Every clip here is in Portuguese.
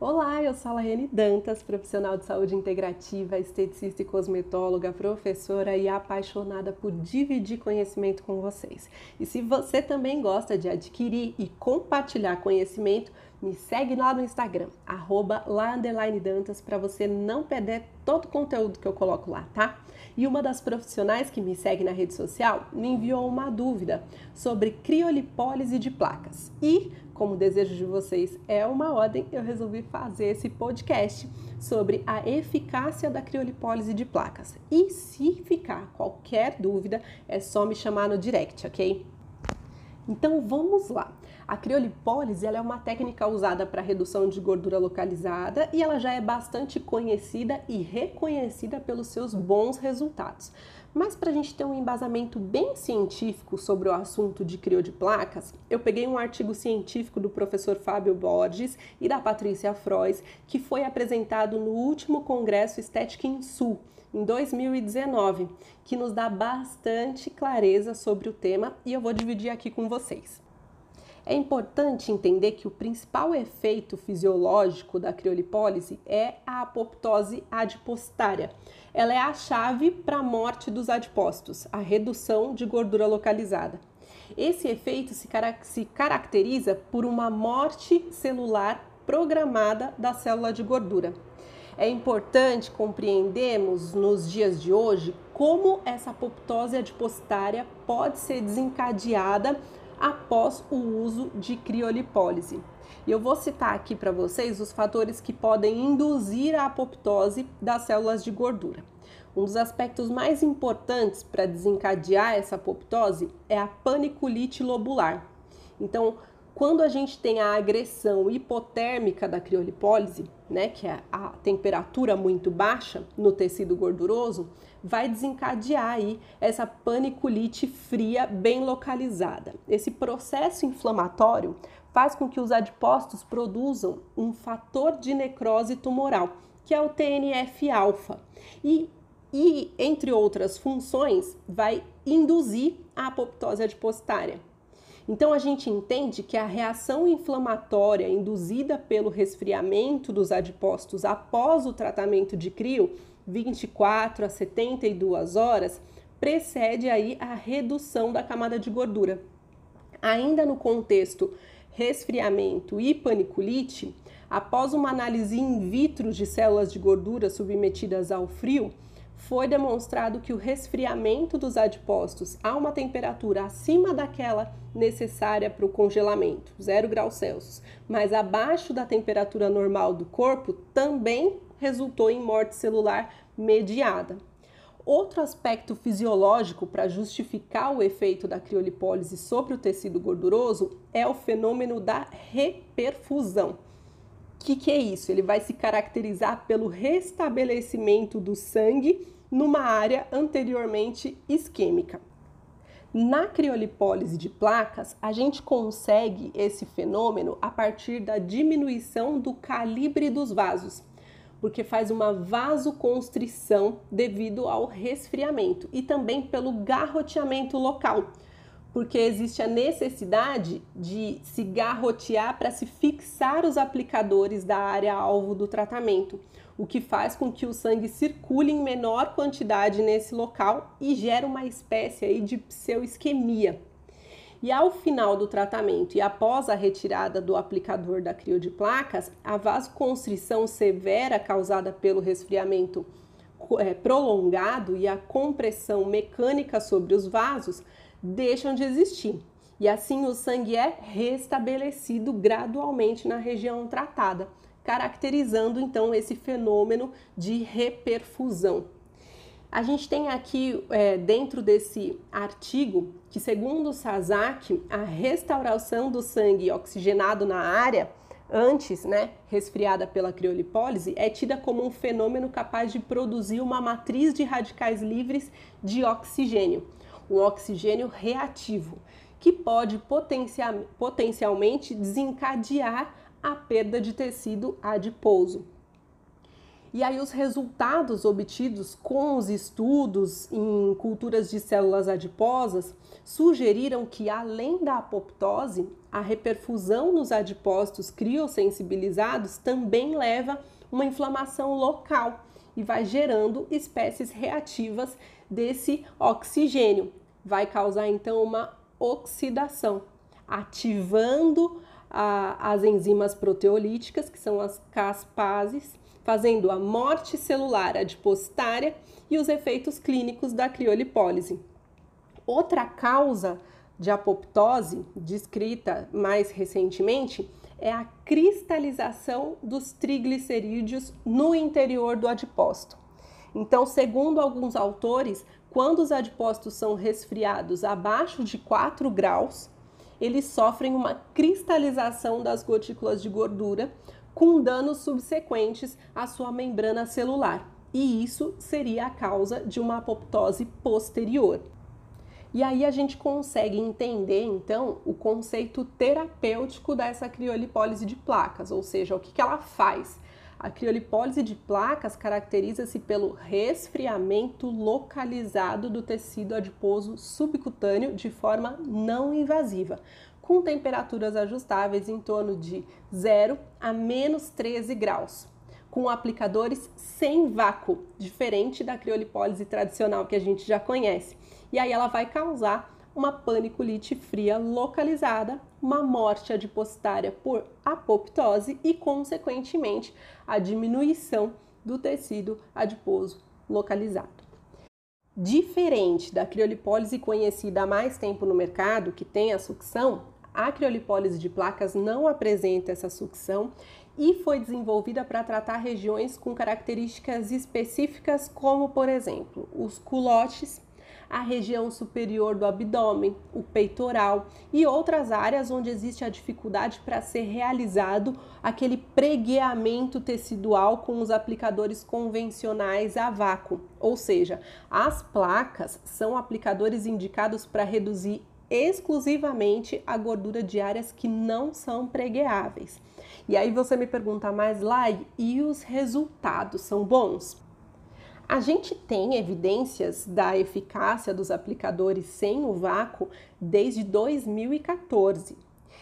Olá, eu sou a Laiane Dantas, profissional de saúde integrativa, esteticista e cosmetóloga, professora e apaixonada por dividir conhecimento com vocês. E se você também gosta de adquirir e compartilhar conhecimento, me segue lá no Instagram, arroba Dantas, para você não perder todo o conteúdo que eu coloco lá, tá? E uma das profissionais que me segue na rede social me enviou uma dúvida sobre criolipólise de placas. E, como o desejo de vocês é uma ordem, eu resolvi fazer esse podcast sobre a eficácia da criolipólise de placas. E se ficar qualquer dúvida, é só me chamar no direct, ok? Então vamos lá. A criolipólise é uma técnica usada para redução de gordura localizada e ela já é bastante conhecida e reconhecida pelos seus bons resultados. Mas para a gente ter um embasamento bem científico sobre o assunto de crio de placas, eu peguei um artigo científico do professor Fábio Borges e da Patrícia Frois, que foi apresentado no último Congresso Estética em Sul, em 2019, que nos dá bastante clareza sobre o tema e eu vou dividir aqui com vocês. É importante entender que o principal efeito fisiológico da criolipólise é a apoptose adipositária. Ela é a chave para a morte dos adipócitos, a redução de gordura localizada. Esse efeito se, se caracteriza por uma morte celular programada da célula de gordura. É importante compreendermos nos dias de hoje como essa apoptose adipositária pode ser desencadeada após o uso de criolipólise. E eu vou citar aqui para vocês os fatores que podem induzir a apoptose das células de gordura. Um dos aspectos mais importantes para desencadear essa apoptose é a paniculite lobular. Então, quando a gente tem a agressão hipotérmica da criolipólise, né, que é a temperatura muito baixa no tecido gorduroso, vai desencadear aí essa paniculite fria bem localizada. Esse processo inflamatório faz com que os adipócitos produzam um fator de necrose tumoral, que é o TNF-alfa. E, e, entre outras funções, vai induzir a apoptose adipositária. Então a gente entende que a reação inflamatória induzida pelo resfriamento dos adipócitos após o tratamento de crio 24 a 72 horas, precede aí a redução da camada de gordura. Ainda no contexto resfriamento e paniculite, após uma análise in vitro de células de gordura submetidas ao frio, foi demonstrado que o resfriamento dos adipócitos a uma temperatura acima daquela necessária para o congelamento, 0 graus Celsius, mas abaixo da temperatura normal do corpo, também resultou em morte celular mediada. Outro aspecto fisiológico para justificar o efeito da criolipólise sobre o tecido gorduroso é o fenômeno da reperfusão. O que, que é isso? Ele vai se caracterizar pelo restabelecimento do sangue numa área anteriormente isquêmica. Na criolipólise de placas, a gente consegue esse fenômeno a partir da diminuição do calibre dos vasos porque faz uma vasoconstrição devido ao resfriamento e também pelo garroteamento local, porque existe a necessidade de se garrotear para se fixar os aplicadores da área alvo do tratamento, o que faz com que o sangue circule em menor quantidade nesse local e gera uma espécie aí de pseudoisquemia. E ao final do tratamento e após a retirada do aplicador da crio de placas, a vasoconstrição severa causada pelo resfriamento é, prolongado e a compressão mecânica sobre os vasos deixam de existir. E assim o sangue é restabelecido gradualmente na região tratada, caracterizando então esse fenômeno de reperfusão. A gente tem aqui é, dentro desse artigo que, segundo Sasaki, a restauração do sangue oxigenado na área antes, né, resfriada pela criolipólise, é tida como um fenômeno capaz de produzir uma matriz de radicais livres de oxigênio, um oxigênio reativo, que pode potencialmente desencadear a perda de tecido adiposo. E aí os resultados obtidos com os estudos em culturas de células adiposas sugeriram que além da apoptose, a reperfusão nos adipócitos criosensibilizados também leva uma inflamação local e vai gerando espécies reativas desse oxigênio. Vai causar então uma oxidação, ativando a, as enzimas proteolíticas, que são as caspases, fazendo a morte celular adipositária e os efeitos clínicos da criolipólise. Outra causa de apoptose, descrita mais recentemente, é a cristalização dos triglicerídeos no interior do adipócito. Então, segundo alguns autores, quando os adipócitos são resfriados abaixo de 4 graus, eles sofrem uma cristalização das gotículas de gordura, com danos subsequentes à sua membrana celular. E isso seria a causa de uma apoptose posterior. E aí a gente consegue entender então o conceito terapêutico dessa criolipólise de placas, ou seja, o que, que ela faz. A criolipólise de placas caracteriza-se pelo resfriamento localizado do tecido adiposo subcutâneo de forma não invasiva, com temperaturas ajustáveis em torno de 0 a menos 13 graus, com aplicadores sem vácuo, diferente da criolipólise tradicional que a gente já conhece. E aí ela vai causar uma paniculite fria localizada, uma morte adipositária por apoptose e, consequentemente, a diminuição do tecido adiposo localizado. Diferente da criolipólise conhecida há mais tempo no mercado, que tem a sucção, a criolipólise de placas não apresenta essa sucção e foi desenvolvida para tratar regiões com características específicas, como, por exemplo, os culotes a região superior do abdômen, o peitoral e outras áreas onde existe a dificuldade para ser realizado aquele pregueamento tecidual com os aplicadores convencionais a vácuo. Ou seja, as placas são aplicadores indicados para reduzir exclusivamente a gordura de áreas que não são pregueáveis. E aí você me pergunta, mais Lai, e os resultados são bons? A gente tem evidências da eficácia dos aplicadores sem o vácuo desde 2014.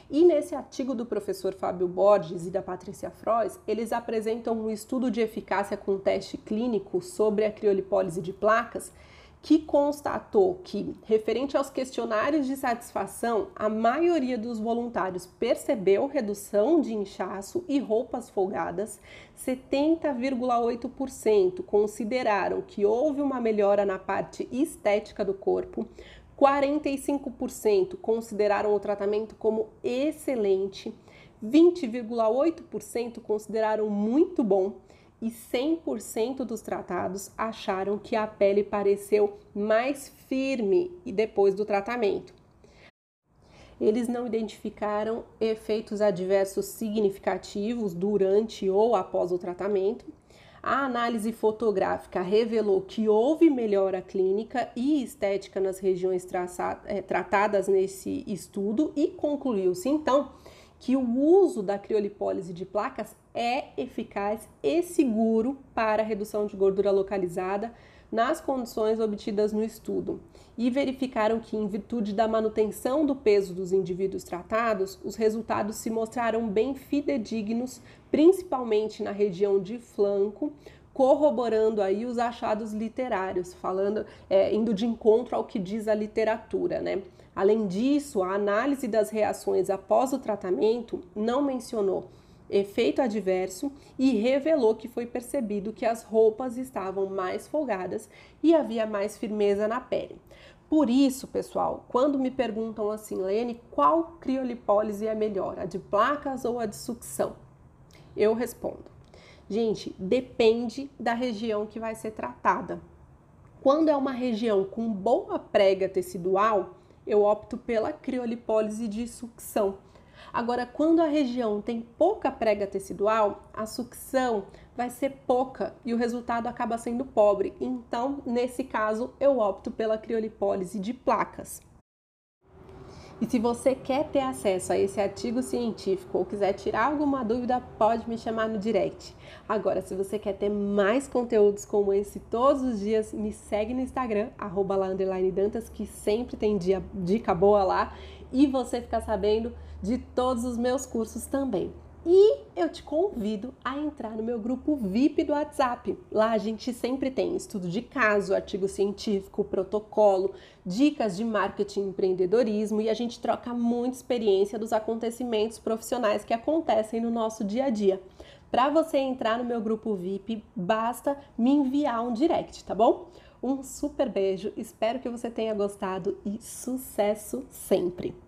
E nesse artigo do professor Fábio Borges e da Patrícia Frois, eles apresentam um estudo de eficácia com teste clínico sobre a criolipólise de placas que constatou que, referente aos questionários de satisfação, a maioria dos voluntários percebeu redução de inchaço e roupas folgadas, 70,8% consideraram que houve uma melhora na parte estética do corpo, 45% consideraram o tratamento como excelente, 20,8% consideraram muito bom e 100% dos tratados acharam que a pele pareceu mais firme depois do tratamento. Eles não identificaram efeitos adversos significativos durante ou após o tratamento. A análise fotográfica revelou que houve melhora clínica e estética nas regiões é, tratadas nesse estudo e concluiu-se então que o uso da criolipólise de placas é eficaz e seguro para a redução de gordura localizada nas condições obtidas no estudo. E verificaram que, em virtude da manutenção do peso dos indivíduos tratados, os resultados se mostraram bem fidedignos, principalmente na região de flanco, corroborando aí os achados literários, falando, é, indo de encontro ao que diz a literatura, né? Além disso, a análise das reações após o tratamento não mencionou efeito adverso e revelou que foi percebido que as roupas estavam mais folgadas e havia mais firmeza na pele. Por isso, pessoal, quando me perguntam assim, Lene, qual criolipólise é melhor, a de placas ou a de sucção? Eu respondo, gente, depende da região que vai ser tratada. Quando é uma região com boa prega tecidual, eu opto pela criolipólise de sucção Agora, quando a região tem pouca prega tecidual, a sucção vai ser pouca e o resultado acaba sendo pobre. Então, nesse caso, eu opto pela criolipólise de placas. E se você quer ter acesso a esse artigo científico ou quiser tirar alguma dúvida, pode me chamar no direct. Agora, se você quer ter mais conteúdos como esse todos os dias, me segue no Instagram, arroba que sempre tem dia, dica boa lá e você ficar sabendo de todos os meus cursos também. E eu te convido a entrar no meu grupo VIP do WhatsApp. Lá a gente sempre tem estudo de caso, artigo científico, protocolo, dicas de marketing e empreendedorismo e a gente troca muita experiência dos acontecimentos profissionais que acontecem no nosso dia a dia. Para você entrar no meu grupo VIP, basta me enviar um direct, tá bom? Um super beijo, espero que você tenha gostado e sucesso sempre!